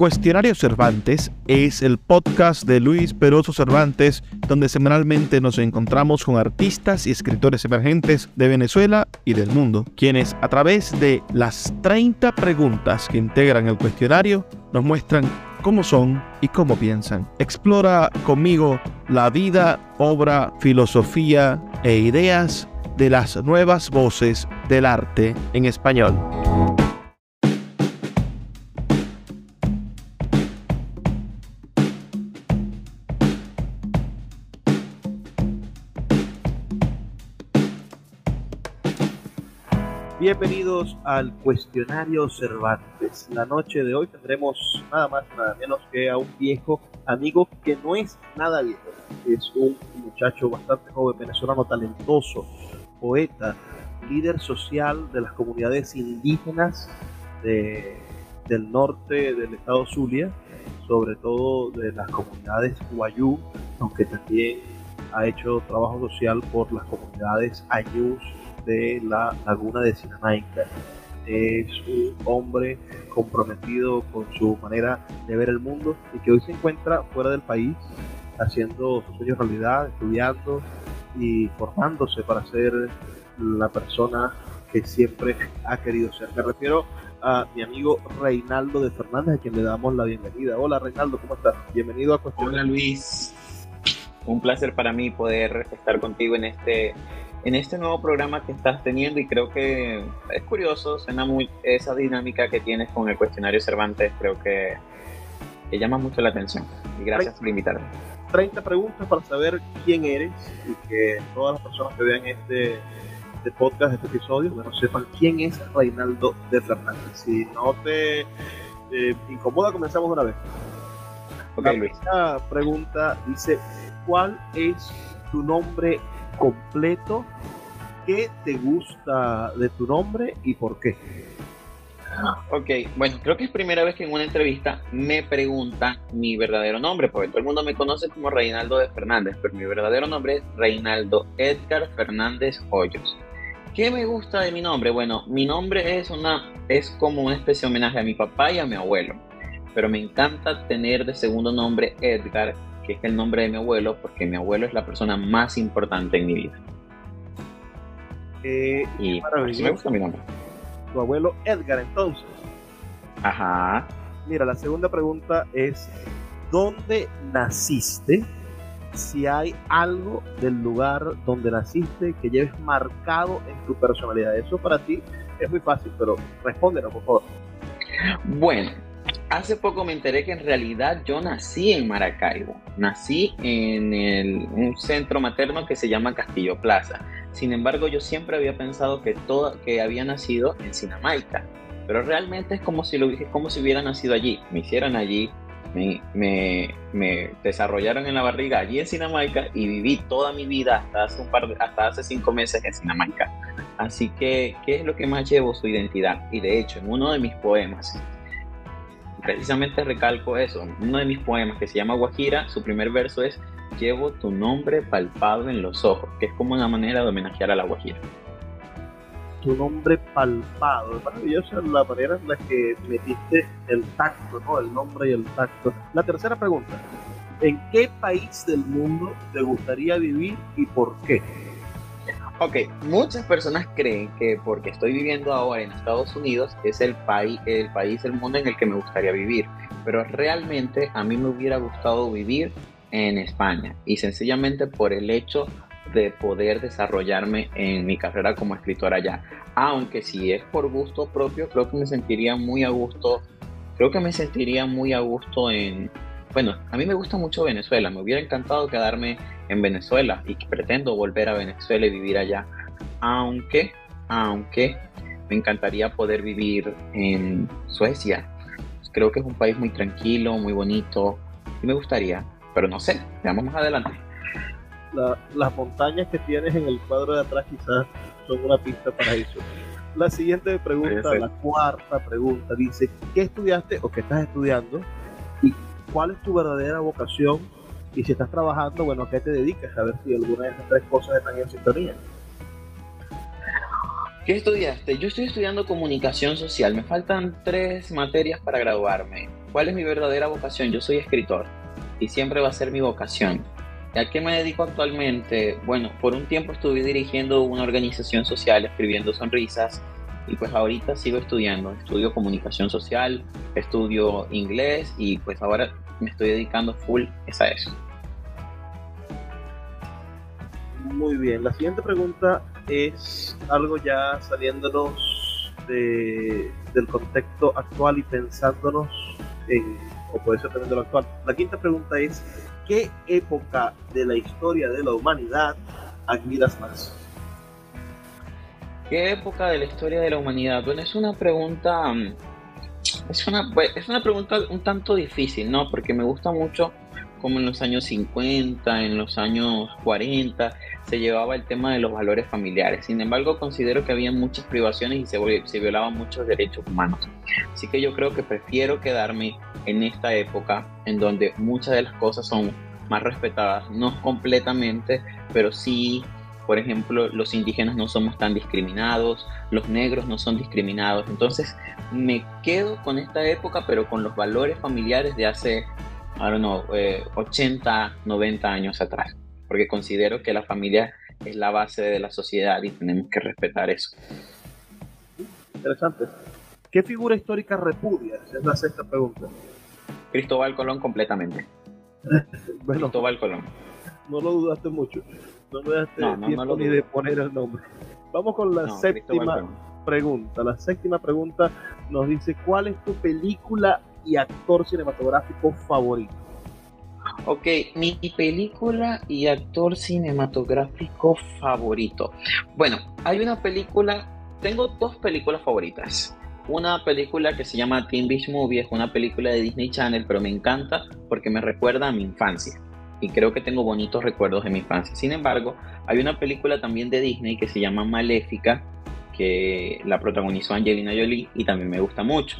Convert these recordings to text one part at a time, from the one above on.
Cuestionario Cervantes es el podcast de Luis Peroso Cervantes, donde semanalmente nos encontramos con artistas y escritores emergentes de Venezuela y del mundo, quienes a través de las 30 preguntas que integran el cuestionario nos muestran cómo son y cómo piensan. Explora conmigo la vida, obra, filosofía e ideas de las nuevas voces del arte en español. Bienvenidos al cuestionario Cervantes. La noche de hoy tendremos nada más nada menos que a un viejo amigo que no es nada viejo. Es un muchacho bastante joven, venezolano, talentoso, poeta, líder social de las comunidades indígenas del norte del estado Zulia, sobre todo de las comunidades Guayú, aunque también ha hecho trabajo social por las comunidades Ayús de la laguna de Sinamaica. Es un hombre comprometido con su manera de ver el mundo y que hoy se encuentra fuera del país haciendo sus sueños realidad, estudiando y formándose para ser la persona que siempre ha querido ser. Me refiero a mi amigo Reinaldo de Fernández, a quien le damos la bienvenida. Hola Reinaldo, ¿cómo estás? Bienvenido a Cuestión. Hola Luis, un placer para mí poder estar contigo en este en este nuevo programa que estás teniendo y creo que es curioso, suena muy esa dinámica que tienes con el cuestionario Cervantes, creo que, llama mucho la atención y gracias por invitarme. 30 preguntas para saber quién eres y que todas las personas que vean este, este podcast, este episodio, bueno, sepan quién es Reinaldo de Fernández. Si no te incomoda, comenzamos una vez. la primera pregunta dice, ¿cuál es tu nombre completo, qué te gusta de tu nombre y por qué. Ok, bueno, creo que es primera vez que en una entrevista me preguntan mi verdadero nombre, porque todo el mundo me conoce como Reinaldo de Fernández, pero mi verdadero nombre es Reinaldo Edgar Fernández Hoyos. ¿Qué me gusta de mi nombre? Bueno, mi nombre es una es como una especie de homenaje a mi papá y a mi abuelo, pero me encanta tener de segundo nombre Edgar que es el nombre de mi abuelo, porque mi abuelo es la persona más importante en mi vida. Eh, y me gusta mi nombre. Tu abuelo Edgar, entonces. Ajá. Mira, la segunda pregunta es, ¿dónde naciste? Si hay algo del lugar donde naciste que lleves marcado en tu personalidad. Eso para ti es muy fácil, pero respóndelo, por favor. Bueno, Hace poco me enteré que en realidad yo nací en Maracaibo. Nací en un centro materno que se llama Castillo Plaza. Sin embargo, yo siempre había pensado que, todo, que había nacido en Sinamaica. Pero realmente es como si, lo, como si hubiera nacido allí. Me hicieron allí, me, desarrollaron en la barriga allí en Sinamaica y viví toda mi vida hasta hace, un par hasta hace cinco meses en Sinamaica. Así que, ¿qué es lo que más llevo? Su identidad. Y de hecho, en uno de mis poemas, precisamente recalco eso. Uno de mis poemas que se llama Guajira, su primer verso es Llevo tu nombre palpado en los ojos, que es como una manera de homenajear a la Guajira. Tu nombre palpado, es maravillosa la manera en la que metiste el tacto, ¿no? El nombre y el tacto. La tercera pregunta, ¿en qué país del mundo te gustaría vivir y por qué? Ok, muchas personas creen que porque estoy viviendo ahora en Estados Unidos es el, país, el país del mundo en el que me gustaría vivir, pero realmente a mí me hubiera gustado vivir en España y sencillamente por el hecho de poder desarrollarme en mi carrera como escritor allá. Aunque si es por gusto propio, creo que me sentiría muy a gusto, creo que me sentiría muy a gusto en, bueno, a mí me gusta mucho Venezuela, me hubiera encantado quedarme en Venezuela y pretendo volver a Venezuela y vivir allá, aunque, aunque me encantaría poder vivir en Suecia. Creo que es un país muy tranquilo, muy bonito y me gustaría, pero no sé, veamos más adelante. las montañas que tienes en el cuadro de atrás quizás son una pista para eso. La siguiente pregunta, la cuarta pregunta, dice, ¿qué estudiaste o qué estás estudiando? ¿Y cuál es tu verdadera vocación y si estás trabajando, bueno, ¿a qué te dedicas? A ver si alguna de esas tres cosas están en sintonía. ¿Qué estudiaste? Yo estoy estudiando comunicación social. Me faltan tres materias para graduarme. ¿cuál es mi verdadera vocación? Yo soy escritor y siempre va a ser mi vocación. ¿A qué me dedico actualmente? Bueno, por un tiempo estuve dirigiendo una organización social, escribiendo sonrisas, y pues ahorita sigo estudiando. Estudio comunicación social, estudio inglés y pues ahora me estoy dedicando full a eso. Muy bien, la siguiente pregunta es algo ya saliéndonos de, del contexto actual y pensándonos en, o puede ser también de lo actual. La quinta pregunta es, ¿qué época de la historia de la humanidad admiras más? ¿Qué época de la historia de la humanidad? Bueno, es una pregunta. Mm, es una, pues, es una pregunta un tanto difícil, ¿no? Porque me gusta mucho como en los años 50, en los años 40, se llevaba el tema de los valores familiares. Sin embargo, considero que había muchas privaciones y se, se violaban muchos derechos humanos. Así que yo creo que prefiero quedarme en esta época en donde muchas de las cosas son más respetadas, no completamente, pero sí, por ejemplo, los indígenas no somos tan discriminados, los negros no son discriminados. Entonces me quedo con esta época, pero con los valores familiares de hace, I don't know, 80, 90 años atrás, porque considero que la familia es la base de la sociedad y tenemos que respetar eso. Interesante. ¿Qué figura histórica repudias? Es la sexta pregunta. Cristóbal Colón completamente. bueno, Cristóbal Colón. No lo dudaste mucho. No me daste tiempo ni de poner el nombre. Vamos con la séptima pregunta. La séptima pregunta nos dice, ¿cuál es tu película y actor cinematográfico favorito? Ok, mi película y actor cinematográfico favorito. Bueno, hay una película, tengo dos películas favoritas una película que se llama Teen Beach Movie, es una película de Disney Channel, pero me encanta porque me recuerda a mi infancia. Y creo que tengo bonitos recuerdos de mi infancia. Sin embargo, hay una película también de Disney que se llama Maléfica, que la protagonizó Angelina Jolie y también me gusta mucho.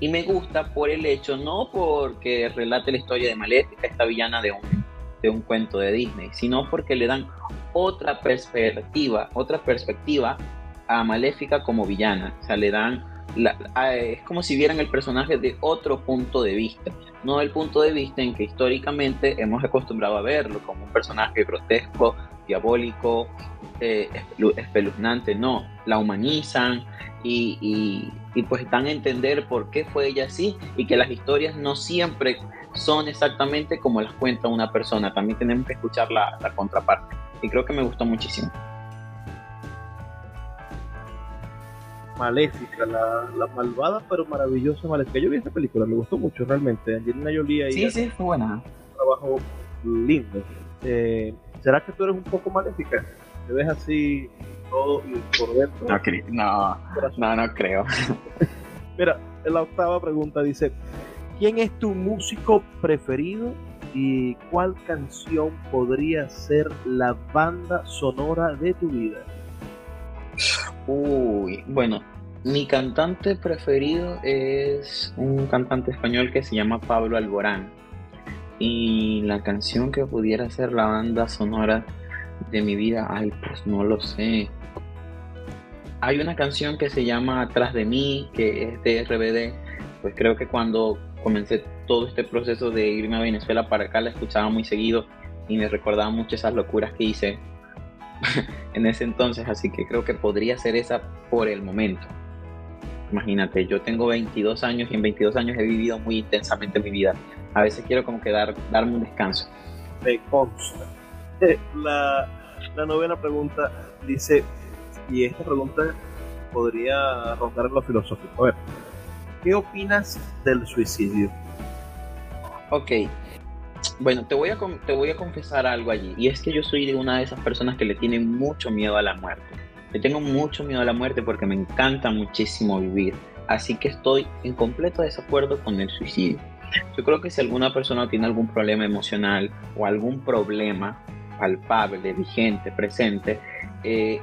Y me gusta por el hecho, no porque relate la historia de Maléfica, esta villana de un, de un cuento de Disney, sino porque le dan otra perspectiva, otra perspectiva a Maléfica como villana. O sea, le dan es como si vieran el personaje de otro punto de vista, no el punto de vista en que históricamente hemos acostumbrado a verlo como un personaje grotesco, diabólico, eh, espeluznante, no, la humanizan y, y, pues dan a entender por qué fue ella así y que las historias no siempre son exactamente como las cuenta una persona, también tenemos que escuchar la, la contraparte y creo que me gustó muchísimo. Maléfica, la, malvada pero maravillosa Maléfica. Yo vi esta película, me gustó mucho realmente. Angelina Jolie ahí. Sí, sí, fue buena. Un trabajo lindo. Eh, ¿Será que tú eres un poco maléfica? ¿Te ves así todo por dentro? No, no, no, creo. Mira, en la octava pregunta dice: ¿Quién es tu músico preferido y cuál canción podría ser la banda sonora de tu vida? Uy, bueno, mi cantante preferido es un cantante español que se llama Pablo Alborán. Y la canción que pudiera ser la banda sonora de mi vida, ay, pues no lo sé. Hay una canción que se llama Atrás de mí, que es de RBD. Pues creo que cuando comencé todo este proceso de irme a Venezuela para acá la escuchaba muy seguido y me recordaba mucho esas locuras que hice en ese entonces, así que creo que podría ser esa por el momento. Imagínate, yo tengo 22 años y en 22 años he vivido muy intensamente mi vida. A veces quiero como que dar, darme un descanso. Me consta. La, la novena pregunta dice, y esta pregunta podría rondar lo filosófico. A ver, ¿qué opinas del suicidio? Ok, bueno, te voy, a, te voy a confesar algo allí, y es que yo soy una de esas personas que le tienen mucho miedo a la muerte. Le tengo mucho miedo a la muerte porque me encanta muchísimo vivir, así que estoy en completo desacuerdo con el suicidio. Yo creo que si alguna persona tiene algún problema emocional o algún problema palpable, vigente, presente, eh,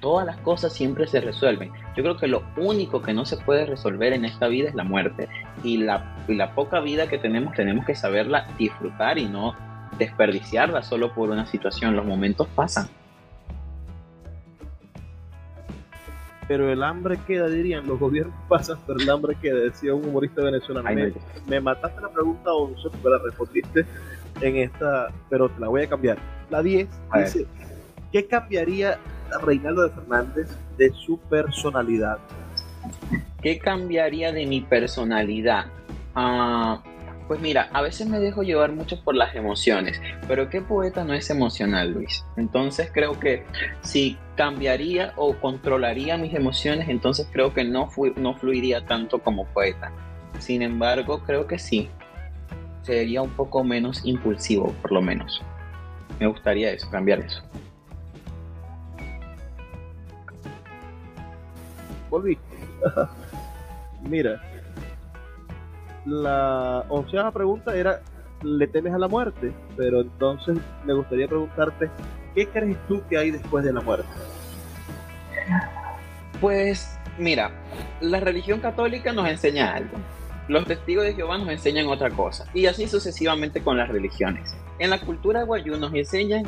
todas las cosas siempre se resuelven. Yo creo que lo único que no se puede resolver en esta vida es la muerte. Y la, la poca vida que tenemos tenemos que saberla disfrutar y no desperdiciarla solo por una situación. Los momentos pasan. pero el hambre queda, dirían, los gobiernos pasan, pero el hambre queda, decía un humorista venezolano. me, mataste la pregunta 11 porque la respondiste en esta, pero te la voy a cambiar. La 10 dice, ¿qué cambiaría Reinaldo de Fernández de su personalidad? ¿Qué cambiaría de mi personalidad? Ah, pues mira, a veces me dejo llevar mucho por las emociones, pero ¿qué poeta no es emocional, Luis? Entonces creo que si cambiaría o controlaría mis emociones, entonces creo que no, no fluiría tanto como poeta. Sin embargo, creo que sí, sería un poco menos impulsivo, por lo menos. Me gustaría eso, cambiar eso. Volví. Mira, la onceava pregunta era, ¿le temes a la muerte? Pero entonces me gustaría preguntarte, ¿qué crees tú que hay después de la muerte? Pues mira, la religión católica nos enseña algo. Los testigos de Jehová nos enseñan otra cosa. Y así sucesivamente con las religiones. En la cultura guayú nos enseñan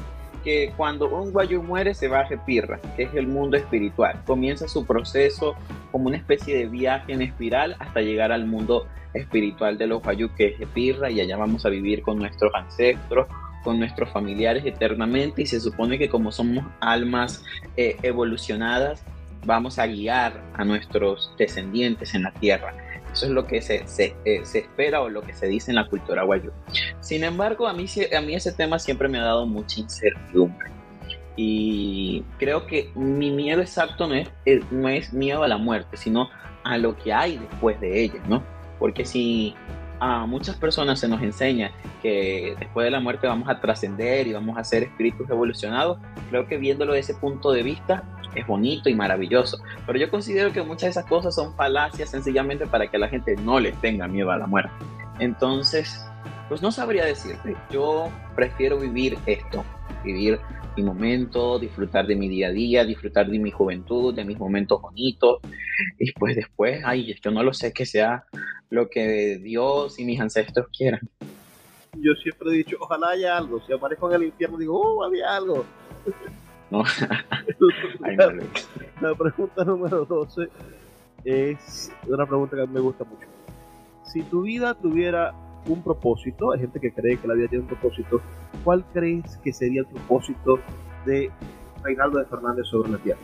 que cuando un guayú muere se va a Jepirra, que es el mundo espiritual. Comienza su proceso como una especie de viaje en espiral hasta llegar al mundo espiritual de los guayú, que es Jepirra, y allá vamos a vivir con nuestros ancestros, con nuestros familiares eternamente, y se supone que como somos almas eh, evolucionadas, vamos a guiar a nuestros descendientes en la tierra. Eso es lo que se, eh, se, espera o lo que se dice en la cultura guayú. Sin embargo, a mí, a mí ese tema siempre me ha dado mucha incertidumbre. Y creo que mi miedo exacto no es, no es miedo a la muerte, sino a lo que hay después de ella, ¿no? Porque si a muchas personas se nos enseña que después de la muerte vamos a trascender y vamos a ser espíritus evolucionados, creo que viéndolo desde ese punto de vista es bonito y maravilloso. Pero yo considero que muchas de esas cosas son falacias sencillamente para que la gente no les tenga miedo a la muerte. Entonces, pues no sabría decirte. Yo prefiero vivir esto, vivir mi momento, disfrutar de mi día a día, disfrutar de mi juventud, de mis momentos bonitos. Y pues después, ay, yo no lo sé que sea lo que Dios y mis ancestros quieran. Yo siempre he dicho, ojalá haya algo. Si aparezco en el infierno, digo, oh, había algo. la, pregunta número 12 es una pregunta que a mí me gusta mucho. Si tu vida tuviera un propósito, hay gente que cree que la vida tiene un propósito, ¿cuál crees que sería el propósito de Reinaldo de Fernández sobre la Tierra?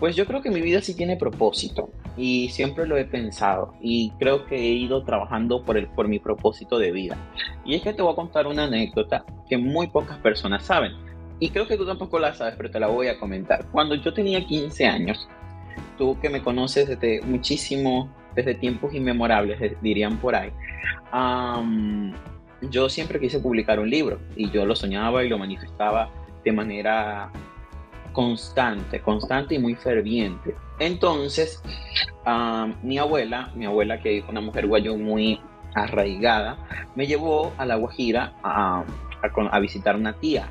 Pues yo creo que mi vida sí tiene propósito y siempre lo he pensado y creo que he ido trabajando por, el, por mi propósito de vida. Y es que te voy a contar una anécdota que muy pocas personas saben y creo que tú tampoco la sabes, pero te la voy a comentar. Cuando yo tenía 15 años, tú que me conoces desde muchísimo, desde tiempos inmemorables, dirían por ahí, yo siempre quise publicar un libro y yo lo soñaba y lo manifestaba de manera constante, constante y muy ferviente. Entonces, mi abuela, mi abuela que es una mujer guayo muy arraigada, me llevó a La Guajira a, a visitar una tía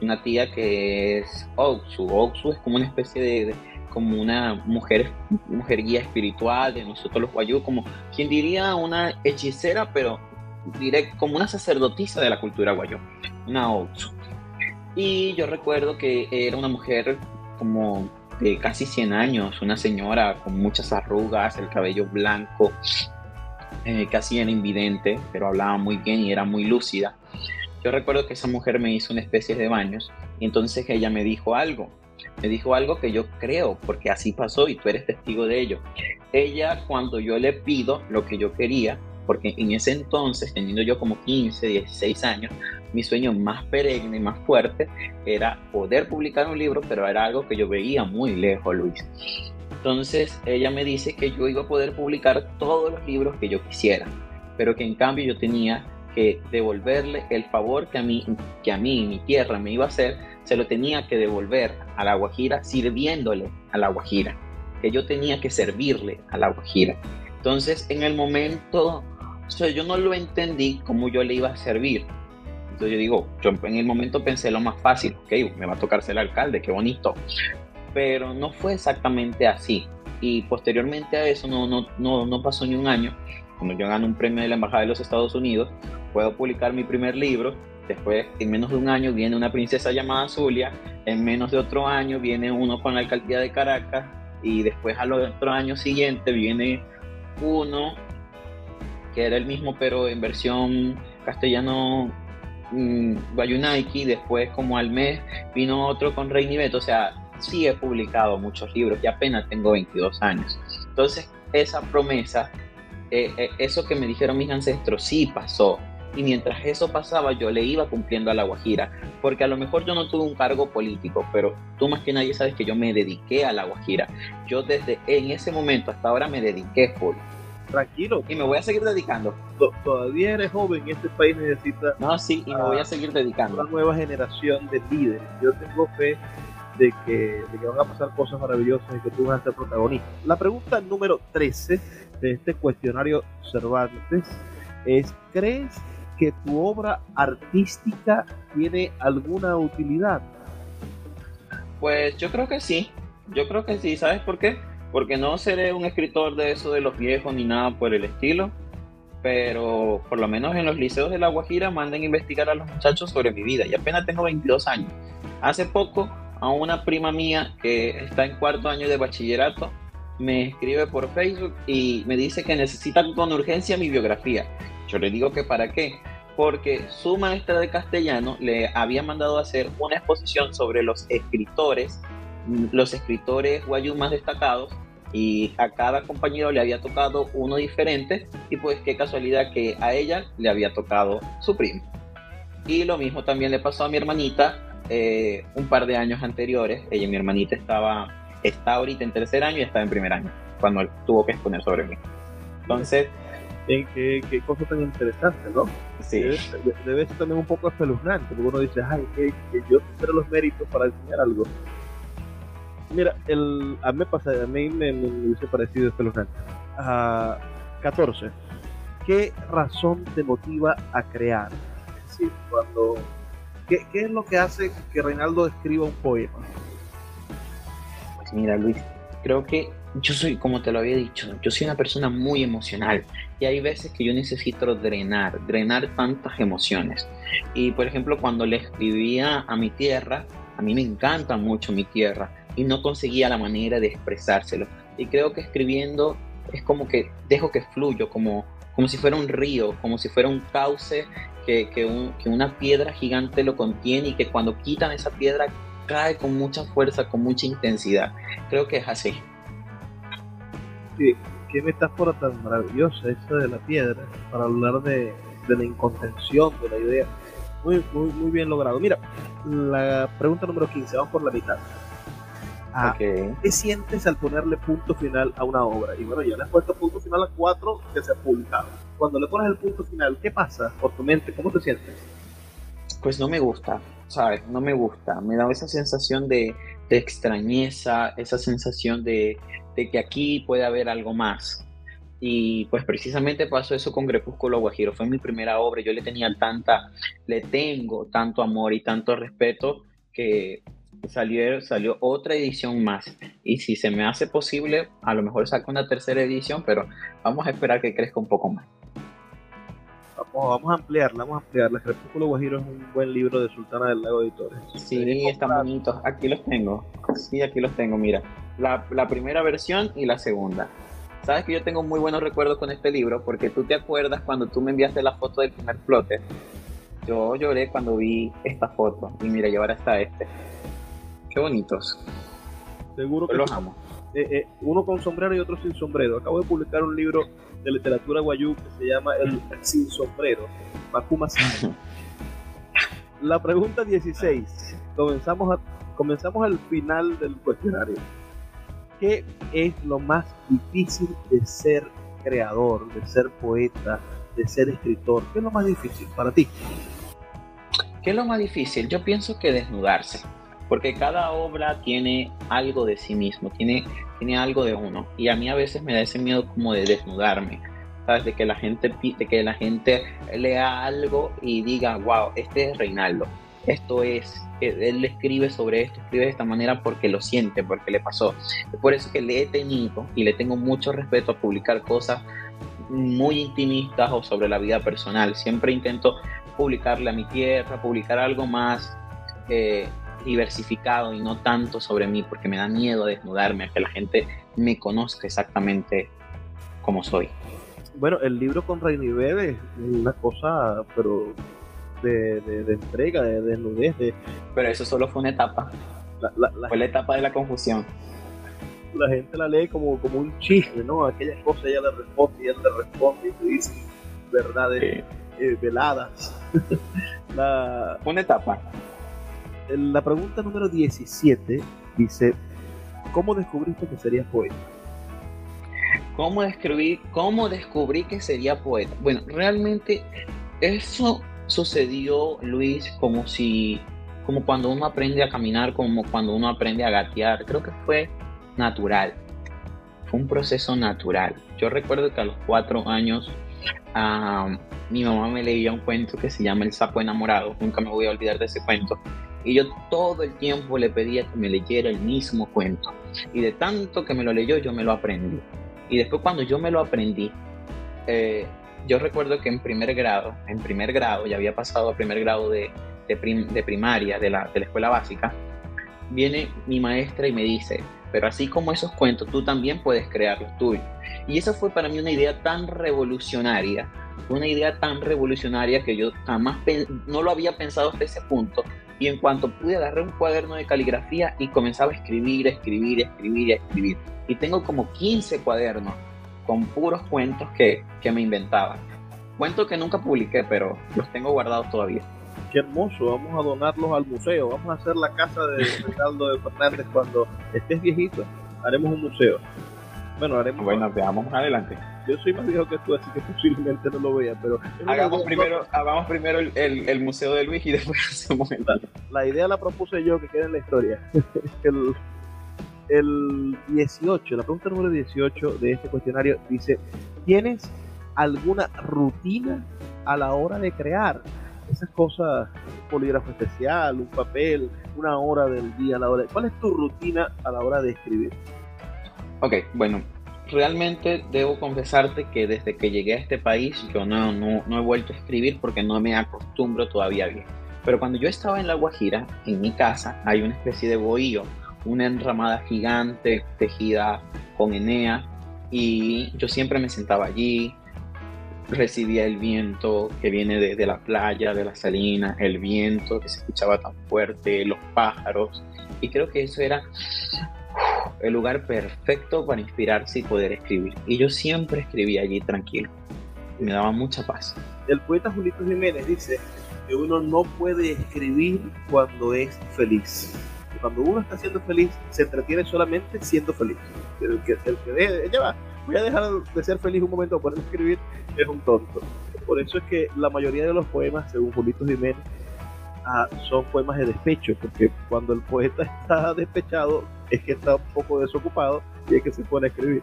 una tía que es Oxu. Oxu es como una especie de, como una mujer, mujer guía espiritual de nosotros los guayú, como quien diría una hechicera, pero diré como una sacerdotisa de la cultura guayú, una Oxu. Y yo recuerdo que era una mujer como de casi 100 años, una señora con muchas arrugas, el cabello blanco, eh, casi era invidente, pero hablaba muy bien y era muy lúcida. Yo recuerdo que esa mujer me hizo una especie de baños y entonces ella me dijo algo. Me dijo algo que yo creo, porque así pasó y tú eres testigo de ello. Ella, cuando yo le pido lo que yo quería, porque en ese entonces, teniendo yo como 15, 16 años, mi sueño más perenne y más fuerte era poder publicar un libro, pero era algo que yo veía muy lejos, Luis. Entonces ella me dice que yo iba a poder publicar todos los libros que yo quisiera, pero que en cambio yo tenía que devolverle el favor que a mí, que a mí, mi tierra me iba a hacer, se lo tenía que devolver a la Guajira sirviéndole a la Guajira, que yo tenía que servirle a la Guajira. Entonces, en el momento, o yo no lo entendí como yo le iba a servir. Entonces yo digo, yo en el momento pensé lo más fácil, ok, me va a tocar ser el alcalde, qué bonito. Pero no fue exactamente así. Y posteriormente a eso no, no, no, no pasó ni un año cuando yo gano un premio de la Embajada de los Estados Unidos, puedo publicar mi primer libro. Después, en menos de un año, viene una princesa llamada Zulia. En menos de otro año, viene uno con la alcaldía de Caracas. y después al otro año siguiente viene uno que era el mismo pero en versión castellano mmm, después como al mes vino otro con Rey o sea, sí he publicado muchos libros y apenas tengo 22 años. Entonces, esa promesa, eh, eh, eso que me dijeron mis ancestros, sí pasó. Y mientras eso pasaba, yo le iba cumpliendo a la Guajira. Porque a lo mejor yo no tuve un cargo político, pero tú más que nadie sabes que yo me dediqué a la Guajira. Yo desde en ese momento hasta ahora me dediqué full tranquilo. Y me voy a seguir dedicando. Todavía eres joven y este país necesita. No, sí, y me voy a seguir dedicando. Una nueva generación de líderes. Yo tengo fe de que, de que van a pasar cosas maravillosas y que tú vas a ser protagonista. La pregunta número 13 de este cuestionario Cervantes es: ¿crees que tu obra artística tiene alguna utilidad? Pues yo creo que sí. Yo creo que sí. ¿Sabes por qué? porque no seré un escritor de eso de los viejos ni nada por el estilo, pero por lo menos en los liceos de La Guajira manden a investigar a los muchachos sobre mi vida y apenas tengo 22 años. Hace poco a una prima mía que está en cuarto año de bachillerato me escribe por Facebook y me dice que necesita con urgencia mi biografía. Yo le digo que para qué, porque su maestra de castellano le había mandado a hacer una exposición sobre los escritores los escritores guayú más destacados y a cada compañero le había tocado uno diferente y pues qué casualidad que a ella le había tocado su primo. Y lo mismo también le pasó a mi hermanita eh, un par de años anteriores. Ella, mi hermanita, estaba, está ahorita en tercer año y estaba en primer año cuando él tuvo que exponer sobre mí. Entonces... Qué, qué, cosa tan interesante, ¿no? Sí. Debe, ser también un poco espeluznante, porque uno dice, ay, que, que yo tendré los méritos para enseñar algo. Mira, el, a mí me pasa, a mí me, hubiese parecido espeluznante. Uh, 14. ¿Qué razón te motiva a crear? Es decir, cuando, ¿qué, ¿qué, es lo que hace que Reinaldo escriba un poema? Pues mira, Luis, creo que yo soy, como te lo había dicho, yo soy una persona muy emocional y hay veces que yo necesito drenar, drenar tantas emociones. Y por ejemplo, cuando le escribía a mi tierra, a mí me encanta mucho mi tierra y no conseguía la manera de expresárselo. Y creo que escribiendo es como que dejo que fluyo, como, como si fuera un río, como si fuera un cauce que, que, una piedra gigante lo contiene y que cuando quitan esa piedra cae con mucha fuerza, con mucha intensidad. Creo que es así. Sí, qué metáfora tan maravillosa esa de la piedra para hablar de, de la incontención de la idea. Muy, muy, muy bien logrado. Mira, la pregunta número 15, vamos por la mitad. Ah, ¿Qué sientes al ponerle punto final a una obra? Y bueno, ya le has puesto punto final a cuatro que se han publicado. Cuando le pones el punto final, ¿qué pasa por tu mente? ¿Cómo te sientes? Pues no me gusta, ¿sabes? No me gusta. Me da esa sensación de, extrañeza, esa sensación de, de, que aquí puede haber algo más. Y pues precisamente pasó eso con Crepúsculo Guajiro. Fue mi primera obra. Yo le tenía tanta, le tengo tanto amor y tanto respeto que salió, salió otra edición más. Y si se me hace posible, a lo mejor saco una tercera edición, pero vamos a esperar que crezca un poco más. Vamos, vamos a ampliarla, vamos a ampliarla. Crepúsculo Guajiro es un buen libro de Sultana del Lago Editores. Sí, están bonitos. Aquí los tengo. Sí, aquí los tengo, mira. La, la primera versión y la segunda. Sabes que yo tengo muy buenos recuerdos con este libro porque tú te acuerdas cuando tú me enviaste la foto del primer flote. Yo lloré cuando vi esta foto y mira, y ahora está este. Qué bonitos. Seguro que los amo. Eh, eh, uno con sombrero y otro sin sombrero. Acabo de publicar un libro de literatura guayú que se llama El Sin Sombrero, Macuma La pregunta 16. Comenzamos, a, comenzamos al final del cuestionario. ¿Qué es lo más difícil de ser creador, de ser poeta, de ser escritor? ¿Qué es lo más difícil para ti? ¿Qué es lo más difícil? Yo pienso que desnudarse porque cada obra tiene algo de sí mismo, tiene, tiene algo de uno. Y a mí a veces me da ese miedo como de desnudarme, ¿sabes? De que la gente, de que la gente lea algo y diga, wow, este es Reinaldo, esto es, él escribe sobre esto, escribe de esta manera porque lo siente, porque le pasó. Por eso que le he tenido y le tengo mucho respeto a publicar cosas muy intimistas o sobre la vida personal. Siempre intento publicarle a mi tierra, publicar algo más eh, diversificado y no tanto sobre mí porque me da miedo desnudarme, a que la gente me conozca exactamente como soy. Bueno, el libro con Reinivel es una cosa, pero de, de, entrega, de desnudez. Pero eso solo fue una etapa. fue la etapa de la confusión. La gente la lee como, como un chisme, ¿no? Aquellas cosas ella le responde y él le responde y te dice verdades eh, veladas. la, una etapa. La pregunta número 17 dice, ¿cómo descubriste que serías poeta? ¿Cómo descubrí, ¿Cómo descubrí que sería poeta? Bueno, realmente eso sucedió, Luis, como si, como cuando uno aprende a caminar, como cuando uno aprende a gatear. Creo que fue natural. Fue un proceso natural. Yo recuerdo que a los cuatro años mi mamá me leía un cuento que se llama El sapo enamorado. Nunca me voy a olvidar de ese cuento. Y yo todo el tiempo le pedía que me leyera el mismo cuento. Y de tanto que me lo leyó, yo me lo aprendí. Y después cuando yo me lo aprendí, eh, yo recuerdo que en primer grado, en primer grado, ya había pasado a primer grado de, de, primaria, de la, de la escuela básica, viene mi maestra y me dice, pero así como esos cuentos, tú también puedes crear los tuyos. Y esa fue para mí una idea tan revolucionaria, una idea tan revolucionaria que yo jamás no lo había pensado hasta ese punto. Y en cuanto pude agarré un cuaderno de caligrafía y comenzaba a escribir, escribir, escribir, escribir. Y tengo como 15 cuadernos con puros cuentos que, que me inventaba. Cuentos que nunca publiqué, pero los tengo guardados todavía. Qué hermoso, vamos a donarlos al museo, vamos a hacer la casa de Ronaldo de Fernández cuando estés viejito, haremos un museo. Bueno, haremos. Bueno, veamos adelante. Yo soy más viejo que tú, así que posiblemente no lo vea, pero. Hagamos primero, hagamos primero el, el, Museo de Luis y después hacemos el. La, la idea la propuse yo, que quede en la historia. el, el 18, la pregunta número 18 de este cuestionario dice, ¿tienes alguna rutina a la hora de crear? Esas cosas, un polígrafo especial, un papel, una hora del día a la hora. ¿Cuál es tu rutina a la hora de escribir? Ok, bueno, realmente debo confesarte que desde que llegué a este país yo no, no, no he vuelto a escribir porque no me acostumbro todavía bien. Pero cuando yo estaba en La Guajira, en mi casa, hay una especie de bohío una enramada gigante tejida con enea y yo siempre me sentaba allí, recibía el viento que viene de, la playa, de la salina, el viento que se escuchaba tan fuerte, los pájaros y creo que eso era el lugar perfecto para inspirarse y poder escribir. Y yo siempre escribía allí tranquilo. Me daba mucha paz. El poeta Julito Jiménez dice que uno no puede escribir cuando es feliz cuando uno está siendo feliz, se entretiene solamente siendo feliz. El que, el que ya va, voy a dejar de ser feliz un momento para escribir, es un tonto. Por eso es que la mayoría de los poemas, según Julito Jiménez, ah, son poemas de despecho, porque cuando el poeta está despechado es que está un poco desocupado y es que se pone a escribir.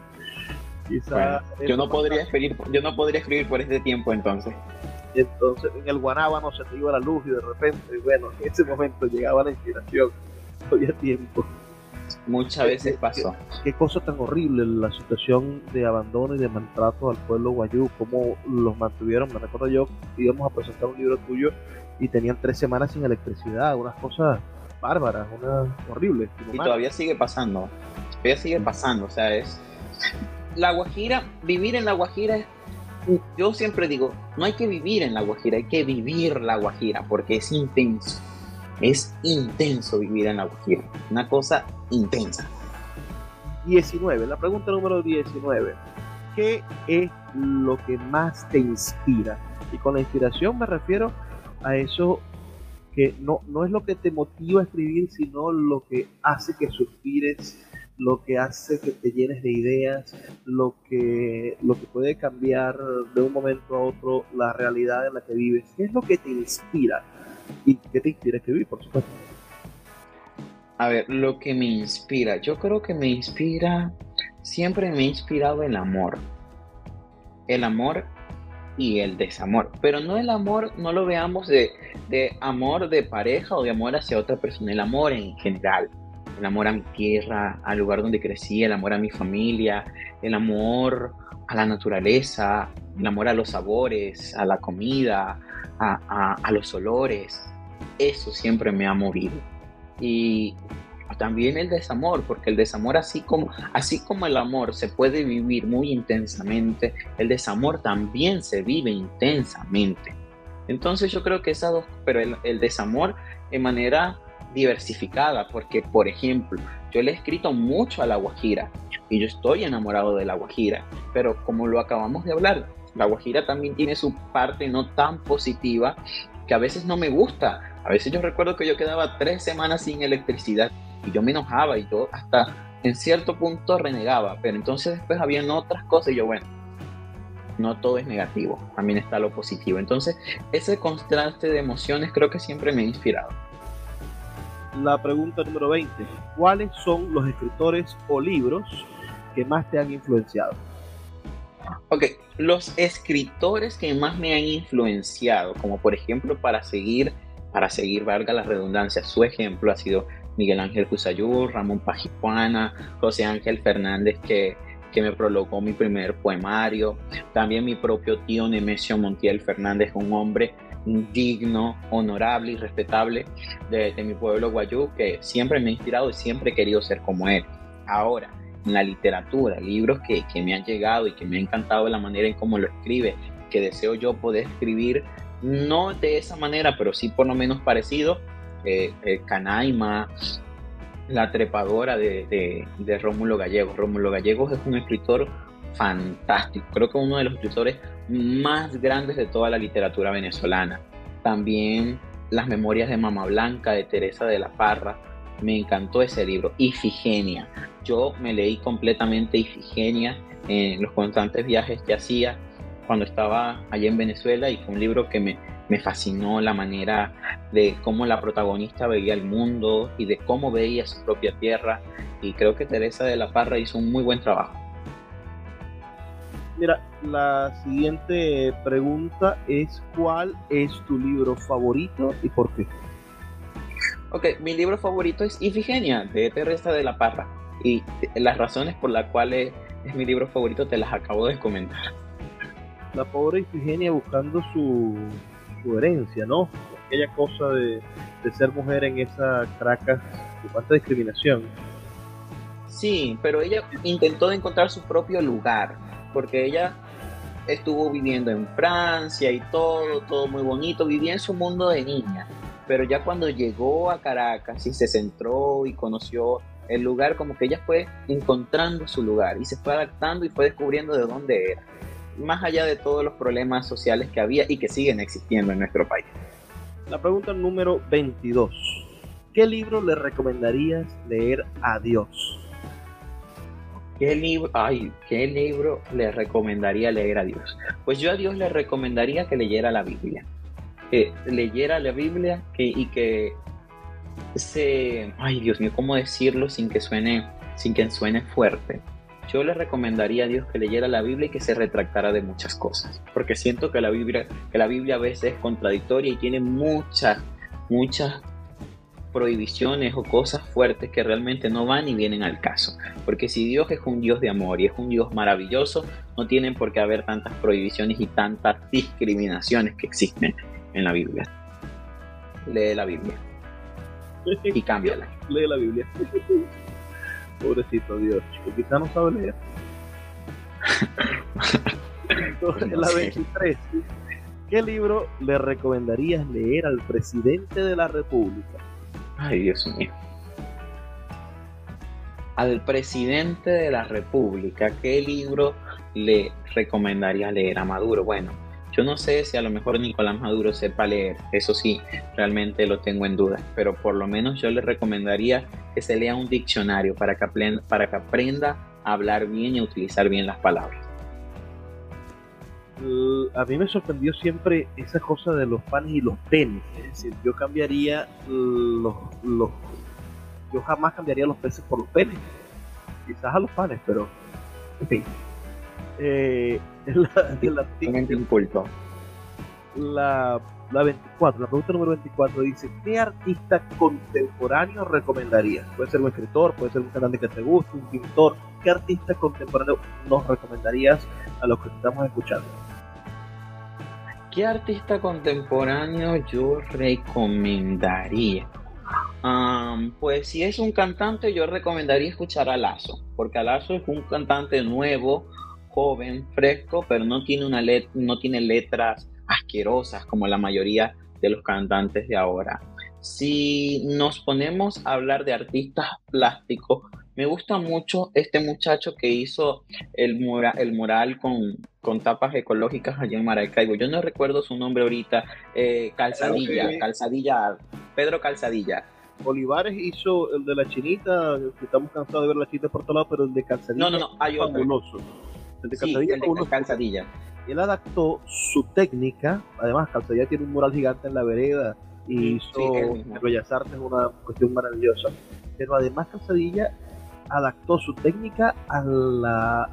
yo no podría escribir, yo no podría escribir por este tiempo entonces. Entonces en el Guanábano se te iba la luz y de repente, bueno, en ese momento llegaba la inspiración había tiempo. Muchas veces pasó. Qué, cosa tan horrible la situación de abandono y de maltrato al pueblo guayú, cómo los mantuvieron. Me recuerdo yo, íbamos a presentar un libro tuyo y tenían tres semanas sin electricidad, unas cosas bárbaras, una horribles. Y todavía sigue pasando, todavía sigue pasando, o sea, es... La Guajira, vivir en la Guajira es yo siempre digo, no hay que vivir en la Guajira, hay que vivir la Guajira porque es intenso. Es intenso vivir en la Guajira, una cosa intensa. 19, la pregunta número 19. ¿Qué es lo que más te inspira? Y con la inspiración me refiero a eso que no, no es lo que te motiva a escribir, sino lo que hace que suspires, lo que hace que te llenes de ideas, lo que, lo que puede cambiar de un momento a otro la realidad en la que vives. ¿Qué es lo que te inspira? ¿Y qué te inspira a escribir, por supuesto? A ver, lo que me inspira, yo creo que me inspira, siempre me ha inspirado el amor. El amor y el desamor. Pero no el amor, no lo veamos de, de, amor de pareja o de amor hacia otra persona, el amor en general. El amor a mi tierra, al lugar donde crecí, el amor a mi familia, el amor a la naturaleza, el amor a los sabores, a la comida, a, los olores. Eso siempre me ha movido. Y también el desamor, porque el desamor así como, así como el amor se puede vivir muy intensamente, el desamor también se vive intensamente. Entonces yo creo que esas dos, pero el, el desamor de manera diversificada, porque por ejemplo, yo le he escrito mucho a la Guajira y yo estoy enamorado de la Guajira, pero como lo acabamos de hablar, la Guajira también tiene su parte no tan positiva que a veces no me gusta. A veces yo recuerdo que yo quedaba tres semanas sin electricidad y yo me enojaba y yo hasta en cierto punto renegaba, pero entonces después habían otras cosas y yo, bueno, no todo es negativo, también está lo positivo. Entonces, ese contraste de emociones creo que siempre me ha inspirado. La pregunta número 20. ¿Cuáles son los escritores o libros que más te han influenciado? Ok, los escritores que más me han influenciado, como por ejemplo para seguir, para seguir, valga la redundancia, su ejemplo ha sido Miguel Ángel Cusayur, Ramón Pajipuana, José Ángel Fernández, que, que me prologó mi primer poemario, también mi propio tío Nemesio Montiel Fernández, un hombre digno, honorable y respetable de, de mi pueblo guayú, que siempre me ha inspirado y siempre he querido ser como él. Ahora, la literatura, libros que, que, me han llegado y que me ha encantado la manera en cómo lo escribe, que deseo yo poder escribir, no de esa manera, pero sí por lo menos parecido, eh, eh, Canaima, La trepadora de, de, de Rómulo Gallegos. Rómulo Gallegos es un escritor fantástico, creo que uno de los escritores más grandes de toda la literatura venezolana. También Las Memorias de Mama Blanca de Teresa de la Parra, me encantó ese libro. Ifigenia, yo me leí completamente Ifigenia en los constantes viajes que hacía cuando estaba allá en Venezuela y fue un libro que me, me fascinó la manera de cómo la protagonista veía el mundo y de cómo veía su propia tierra y creo que Teresa de la Parra hizo un muy buen trabajo. Mira, la siguiente pregunta es ¿cuál es tu libro favorito y por qué? Ok, mi libro favorito es Ifigenia, de Teresa de la Parra. Y las razones por las cuales es mi libro favorito te las acabo de comentar. La pobre Ifigenia buscando su, su herencia, ¿no? Aquella cosa de, de, ser mujer en esa Caracas de cuánta discriminación. Sí, pero ella intentó encontrar su propio lugar porque ella estuvo viviendo en Francia y todo, todo muy bonito, vivía en su mundo de niña, pero ya cuando llegó a Caracas y se centró y conoció el lugar, como que ella fue encontrando su lugar y se fue adaptando y fue descubriendo de dónde era, más allá de todos los problemas sociales que había y que siguen existiendo en nuestro país. La pregunta número 22. ¿Qué libro le recomendarías leer a Dios? ¿Qué libro, ay, ¿Qué libro le recomendaría leer a Dios? Pues yo a Dios le recomendaría que leyera la Biblia. Que leyera la Biblia que, y que se... Ay, Dios mío, ¿cómo decirlo sin que suene, sin que suene fuerte? Yo le recomendaría a Dios que leyera la Biblia y que se retractara de muchas cosas. Porque siento que la Biblia, que la Biblia a veces es contradictoria y tiene muchas, muchas prohibiciones o cosas fuertes que realmente no van y vienen al caso. Porque si Dios es un Dios de amor y es un Dios maravilloso, no tienen por qué haber tantas prohibiciones y tantas discriminaciones que existen en la Biblia. Lee la Biblia. Y cámbiala. Lee la Biblia. Pobrecito Dios, chico. Quizá no sabe leer. Entonces, la 23. ¿Qué libro le recomendarías leer al presidente de la República? Ay, Dios mío. Al presidente de la República, ¿qué libro le recomendaría leer a Maduro? Bueno, yo no sé si a lo mejor Nicolás Maduro sepa leer, eso sí, realmente lo tengo en duda, pero por lo menos yo le recomendaría que se lea un diccionario para que aprenda, para que a hablar bien y a utilizar bien las palabras. a mí me sorprendió siempre esa cosa de los panes y los penes. Es decir, yo cambiaría los, los yo jamás cambiaría los peces por los penes. Quizás a los panes, pero en fin. Eh, la, la, la, la 24, la pregunta número 24 dice, ¿qué artista contemporáneo recomendarías? Puede ser un escritor, puede ser un cantante que te guste, un pintor. ¿Qué artista contemporáneo nos recomendarías a los que estamos escuchando? ¿Qué artista contemporáneo yo recomendaría? pues si es un cantante, yo recomendaría escuchar a Lazo, porque Lazo es un cantante nuevo, joven, fresco, pero no tiene, una let no tiene letras asquerosas como la mayoría de los cantantes de ahora. Si nos ponemos a hablar de artistas plásticos, me gusta mucho este muchacho que hizo el, el mural con, con, tapas ecológicas allá en Maracaibo. Yo no recuerdo su nombre ahorita. Eh, Calzadilla, Calzadilla, Pedro Calzadilla. Olivares hizo el de la chinita, estamos cansados de ver la chinita por todos lados, pero el de Calzadilla. No, no, no, hay fabuloso. El de Calzadilla, sí, el de Calzadilla. Él adaptó su técnica, además Calzadilla tiene un mural gigante en la vereda y hizo sí, Bellas Artes una cuestión maravillosa. Pero además Calzadilla adaptó su técnica a la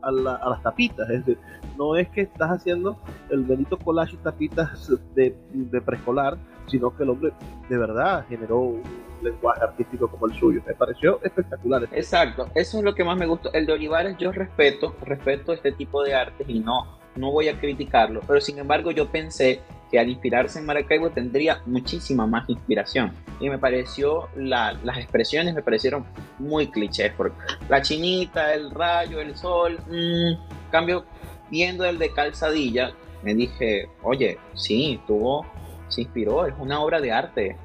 a, las tapitas, es decir, no es que estás haciendo el benito collage tapitas de, de preescolar, sino que el hombre de verdad generó un lenguaje artístico como el suyo. Me pareció espectacular. Exacto, eso es lo que más me gustó. El de Olivares yo respeto, respeto este tipo de artes y no, no voy a criticarlo, pero sin embargo yo pensé que al inspirarse en Maracaibo tendría muchísima más inspiración. Y me pareció, las expresiones me parecieron muy clichés, porque la chinita, el rayo, el sol, mmm, cambio, viendo el de calzadilla, me dije, oye, sí, tuvo, se inspiró, es una obra de arte.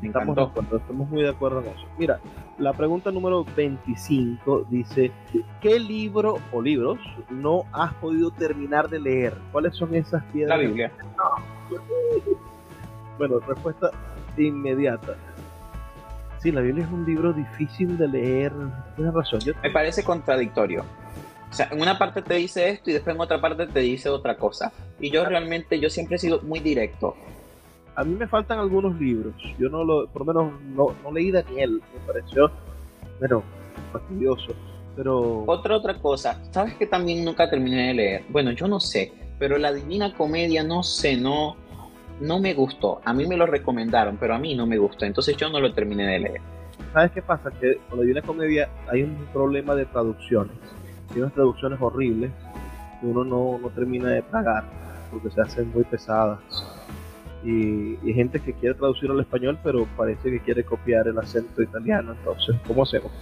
Me estamos, de acuerdo, estamos muy de acuerdo en eso. Mira, la pregunta número 25 dice, ¿qué libro o libros no has podido terminar de leer? ¿Cuáles son esas piedras? La Biblia. Bueno, respuesta inmediata. Sí, la Biblia es un libro difícil de leer. Tienes razón. Me parece contradictorio. O sea, en una parte te dice esto y después en otra parte te dice otra cosa. Y yo realmente, yo siempre he sido muy directo a mí me faltan algunos libros. Yo no lo, por lo menos no, no leí Daniel, me pareció, bueno, fastidioso. Pero... Otra, otra cosa, ¿sabes que también nunca terminé de leer? Bueno, yo no sé, pero la Divina Comedia, no sé, no, no me gustó. A mí me lo recomendaron, pero a mí no me gustó, entonces yo no lo terminé de leer. ¿Sabes qué pasa? Que con la Divina Comedia hay un problema de traducciones. Hay unas traducciones horribles que uno no, no termina de pagar porque se hacen muy pesadas y, gente que quiere traducir al español, pero parece que quiere copiar el acento italiano. Entonces, ¿cómo hacemos?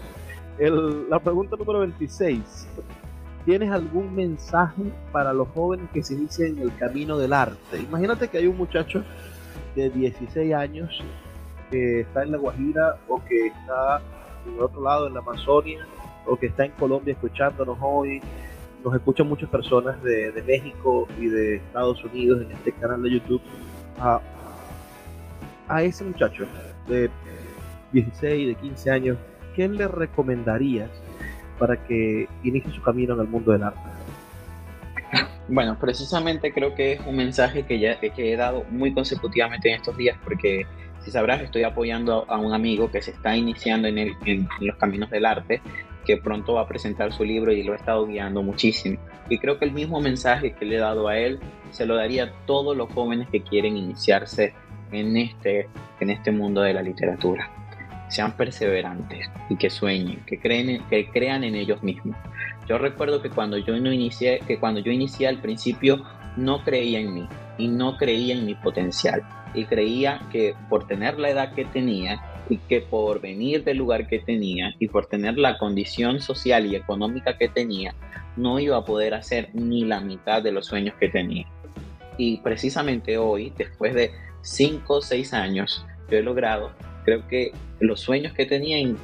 la pregunta número 26. ¿Tienes algún mensaje para los jóvenes que se inician en el camino del arte? Imagínate que hay un muchacho de 16 años que está en La Guajira o que está en otro lado, en la Amazonia, o que está en Colombia escuchándonos hoy. Nos escuchan muchas personas de, de México y de Estados Unidos en este canal de YouTube a, ese muchacho de 16, de 15 años, ¿qué le recomendarías para que inicie su camino en el mundo del arte? Bueno, precisamente creo que es un mensaje que ya que he dado muy consecutivamente en estos días porque si sabrás estoy apoyando a un amigo que se está iniciando en los caminos del arte que pronto va a presentar su libro y lo ha estado guiando muchísimo. Y creo que el mismo mensaje que le he dado a él se lo daría a todos los jóvenes que quieren iniciarse en este, en este mundo de la literatura. Sean perseverantes y que sueñen, que, creen, que crean en ellos mismos. Yo recuerdo que cuando yo no inicié, que cuando yo inicié al principio no creía en mí y no creía en mi potencial y creía que por tener la edad que tenía y que por venir del lugar que tenía y por tener la condición social y económica que tenía, no iba a poder hacer ni la mitad de los sueños que tenía. Y precisamente hoy, después de 5 o 6 años, yo he logrado, creo que los sueños que tenía en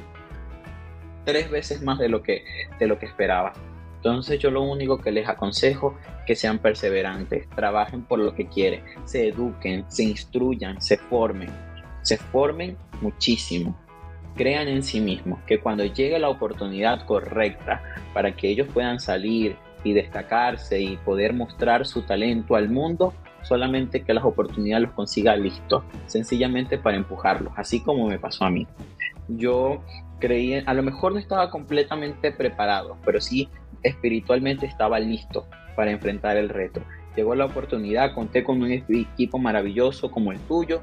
tres veces más de lo que, de lo que esperaba. Entonces yo lo único que les aconsejo que sean perseverantes, trabajen por lo que quieren, se eduquen, se instruyan, se formen, se formen muchísimo. Crean en sí mismos, que cuando llegue la oportunidad correcta para que ellos puedan salir y destacarse y poder mostrar su talento al mundo, solamente que las oportunidades los consiga listos, sencillamente para empujarlos, así como me pasó a mí. Yo creí, a lo mejor no estaba completamente preparado, pero sí espiritualmente estaba listo para enfrentar el reto. Llegó la oportunidad, conté con un equipo maravilloso como el tuyo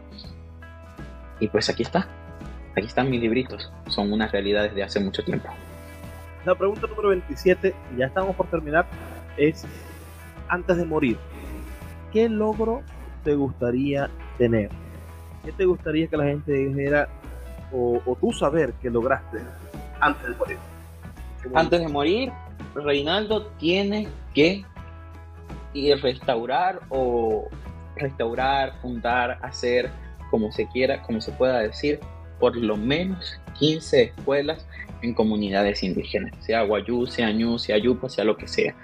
y pues aquí está. Aquí están mis libritos. Son una realidad desde hace mucho tiempo. La pregunta número 27, ya estamos por terminar, es, antes de morir, ¿qué logro te gustaría tener? ¿qué te gustaría que la gente dijera o, o tú saber que lograste antes de morir? Antes de morir, Reinaldo tiene que ir restaurar o restaurar, fundar, hacer como se quiera, como se pueda decir, por lo menos 15 escuelas en comunidades indígenas, sea Guayú, sea Ñu, sea Yupa, sea lo que sea.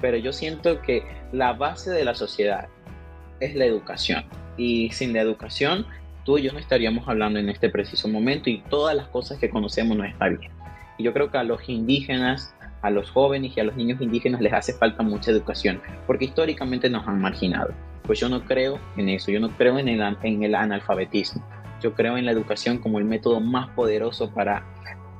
Pero yo siento que la base de la sociedad es la educación. Y sin la educación, tú y yo no estaríamos hablando en este preciso momento y todas las cosas que conocemos no estarían. Y yo creo que a los indígenas, a los jóvenes y a los niños indígenas les hace falta mucha educación, porque históricamente nos han marginado. Pues yo no creo en eso, yo no creo en el, analfabetismo. Yo creo en la educación como el método más poderoso para,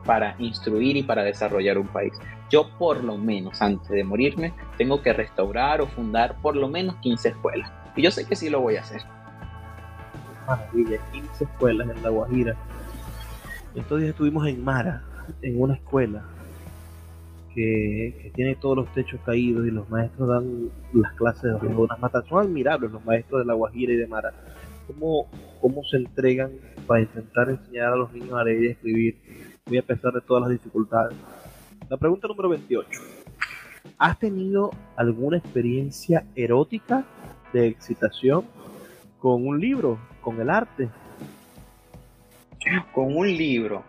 para instruir y para desarrollar un país. Yo por lo menos antes de morirme tengo que restaurar o fundar por lo menos 15 escuelas. Y yo sé que sí lo voy a hacer. Maravilla, 15 escuelas en La Guajira. Estos días estuvimos en Mara, en una escuela que, tiene todos los techos caídos y los maestros dan las clases de unas matas. Son admirables los maestros de La Guajira y de Mara. ¿Cómo, cómo se entregan para intentar enseñar a los niños a leer y escribir, muy a pesar de todas las dificultades? La pregunta número 28. ¿Has tenido alguna experiencia erótica de excitación con un libro, con el arte? Con un libro.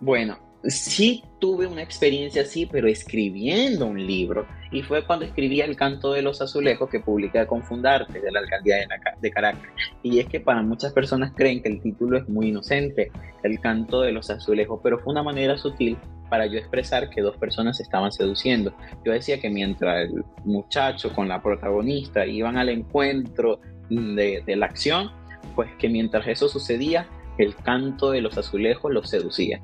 Bueno, sí tuve una experiencia así, pero escribiendo un libro. Y fue cuando escribí El canto de los azulejos que publiqué con Fundarte de la alcaldía de, Caracas. Y es que para muchas personas creen que el título es muy inocente, El canto de los azulejos, pero fue una manera sutil para yo expresar que dos personas se estaban seduciendo. Yo decía que mientras el muchacho con la protagonista iban al encuentro de, de la acción, pues que mientras eso sucedía, el canto de los azulejos los seducía.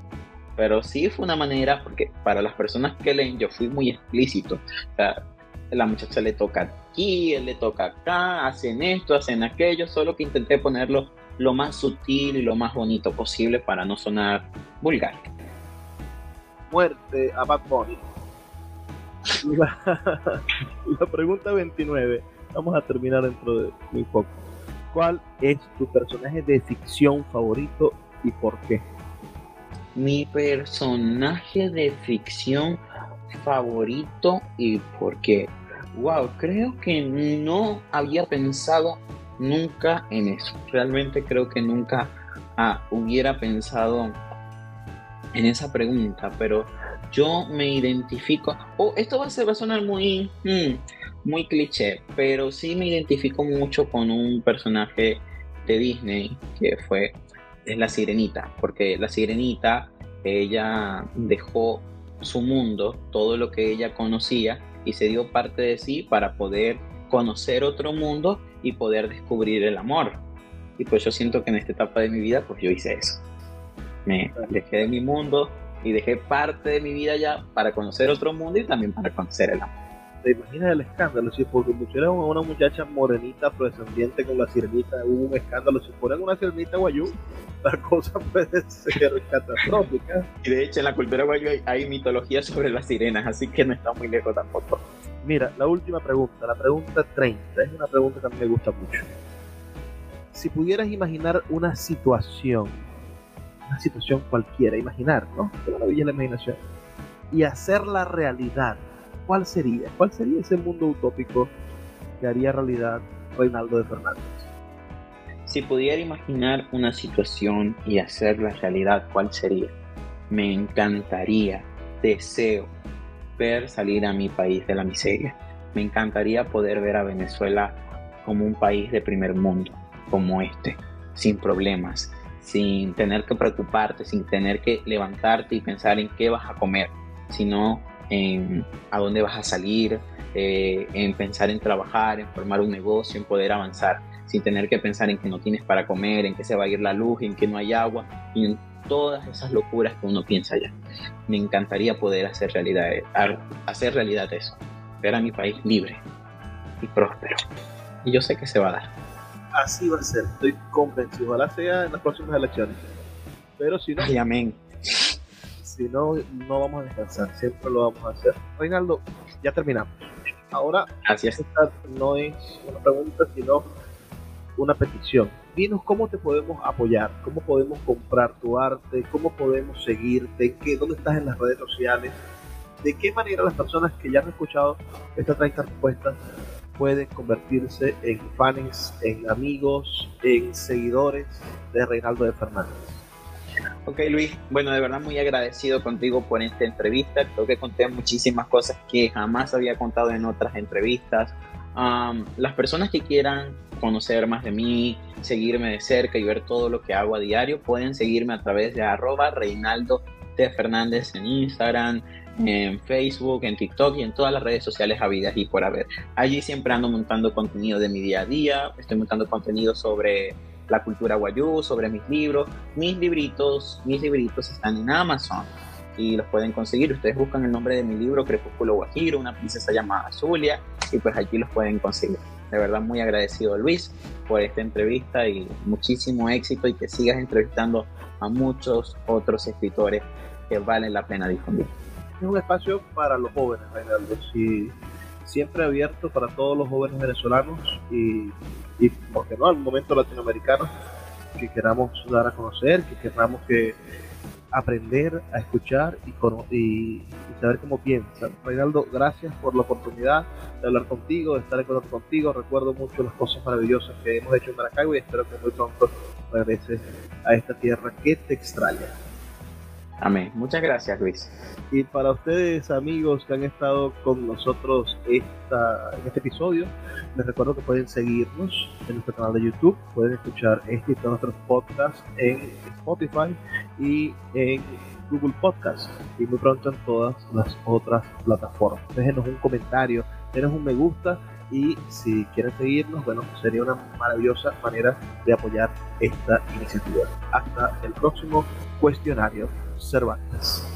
Pero sí fue una manera, porque para las personas que leen yo fui muy explícito. La muchacha le toca aquí, él le toca acá, hacen esto, hacen aquello, solo que intenté ponerlo lo más sutil y lo más bonito posible para no sonar vulgar. Muerte a Bad Bunny. La, la pregunta 29, vamos a terminar dentro de muy poco. ¿Cuál es tu personaje de ficción favorito y por qué? Mi personaje de ficción favorito y por qué. Wow, creo que no había pensado nunca en eso. Realmente creo que nunca ah, hubiera pensado en esa pregunta, pero yo me identifico. Oh, esto va a, ser, va a sonar muy, hmm, muy cliché, pero sí me identifico mucho con un personaje de Disney que fue es la sirenita, porque la sirenita, ella dejó su mundo, todo lo que ella conocía, y se dio parte de sí para poder conocer otro mundo y poder descubrir el amor. Y pues yo siento que en esta etapa de mi vida, pues yo hice eso. Me dejé de mi mundo y dejé parte de mi vida ya para conocer otro mundo y también para conocer el amor. ¿Te imaginas el escándalo? Si porque pusieran a una muchacha morenita descendiente con la sirenita, hubo un escándalo. Si ponen una sirenita guayú, la cosa puede ser catastrófica. Y de hecho en la cultura guayú hay, mitología sobre las sirenas, así que no está muy lejos tampoco. Mira, la última pregunta, la pregunta 30, es una pregunta que a mí me gusta mucho. Si pudieras imaginar una situación, una situación cualquiera, imaginar, ¿no? Qué maravilla la imaginación. Y hacerla realidad, ¿cuál sería? ¿Cuál sería ese mundo utópico que haría realidad Reinaldo de Fernández? Si pudiera imaginar una situación y hacerla realidad, ¿cuál sería? Me encantaría, deseo ver salir a mi país de la miseria. Me encantaría poder ver a Venezuela como un país de primer mundo, como este, sin problemas, sin tener que preocuparte, sin tener que levantarte y pensar en qué vas a comer, sino en a dónde vas a salir, eh, en pensar en trabajar, en formar un negocio, en poder avanzar, sin tener que pensar en que no tienes para comer, en que se va a ir la luz, en que no hay agua, y en todas esas locuras que uno piensa ya. Me encantaría poder hacer realidad, hacer realidad eso, ver a mi país libre y próspero. Y yo sé que se va a dar. Así va a ser, estoy convencido. Ojalá sea en las próximas elecciones. Pero si no. Ay, amén si no, no vamos a descansar, siempre lo vamos a hacer. Reinaldo, ya terminamos. Ahora, Así esta no es una pregunta, sino una petición. Dinos cómo te podemos apoyar, cómo podemos comprar tu arte, cómo podemos seguirte, qué, dónde estás en las redes sociales, de qué manera las personas que ya han escuchado estas 30 respuestas pueden convertirse en fans, en amigos, en seguidores de Reinaldo de Fernández. Ok Luis, bueno, de verdad muy agradecido contigo por esta entrevista. Creo que conté muchísimas cosas que jamás había contado en otras entrevistas. las personas que quieran conocer más de mí, seguirme de cerca y ver todo lo que hago a diario, pueden seguirme a través de arroba Reinaldo de Fernández en Instagram, en Facebook, en TikTok y en todas las redes sociales habidas y por haber. Allí siempre ando montando contenido de mi día a día, estoy montando contenido sobre la cultura guayú, sobre mis libros. Mis libritos, mis libritos están en Amazon y los pueden conseguir. Ustedes buscan el nombre de mi libro, Crepúsculo Guajiro, una princesa llamada Zulia, y pues allí los pueden conseguir. De verdad muy agradecido Luis por esta entrevista y muchísimo éxito y que sigas entrevistando a muchos otros escritores que valen la pena difundir es un espacio para los jóvenes, Reinaldo. Sí, siempre abierto para todos los jóvenes venezolanos y, y porque no, al momento latinoamericanos que queramos dar a conocer, que queramos que aprender a escuchar y, y, saber cómo piensan. Reinaldo, gracias por la oportunidad de hablar contigo, de estar en contacto contigo. Recuerdo mucho las cosas maravillosas que hemos hecho en Maracaibo y espero que muy pronto regreses a esta tierra que te extraña. Amén. Muchas gracias, Luis. Y para ustedes, amigos que han estado con nosotros esta, en este episodio, les recuerdo que pueden seguirnos en nuestro canal de YouTube, pueden escuchar este y todos nuestros podcasts en Spotify y en Google Podcast y muy pronto en todas las otras plataformas. Déjenos un comentario, denos un me gusta y si quieren seguirnos, bueno, sería una maravillosa manera de apoyar esta iniciativa. Hasta el próximo cuestionario Cervantes.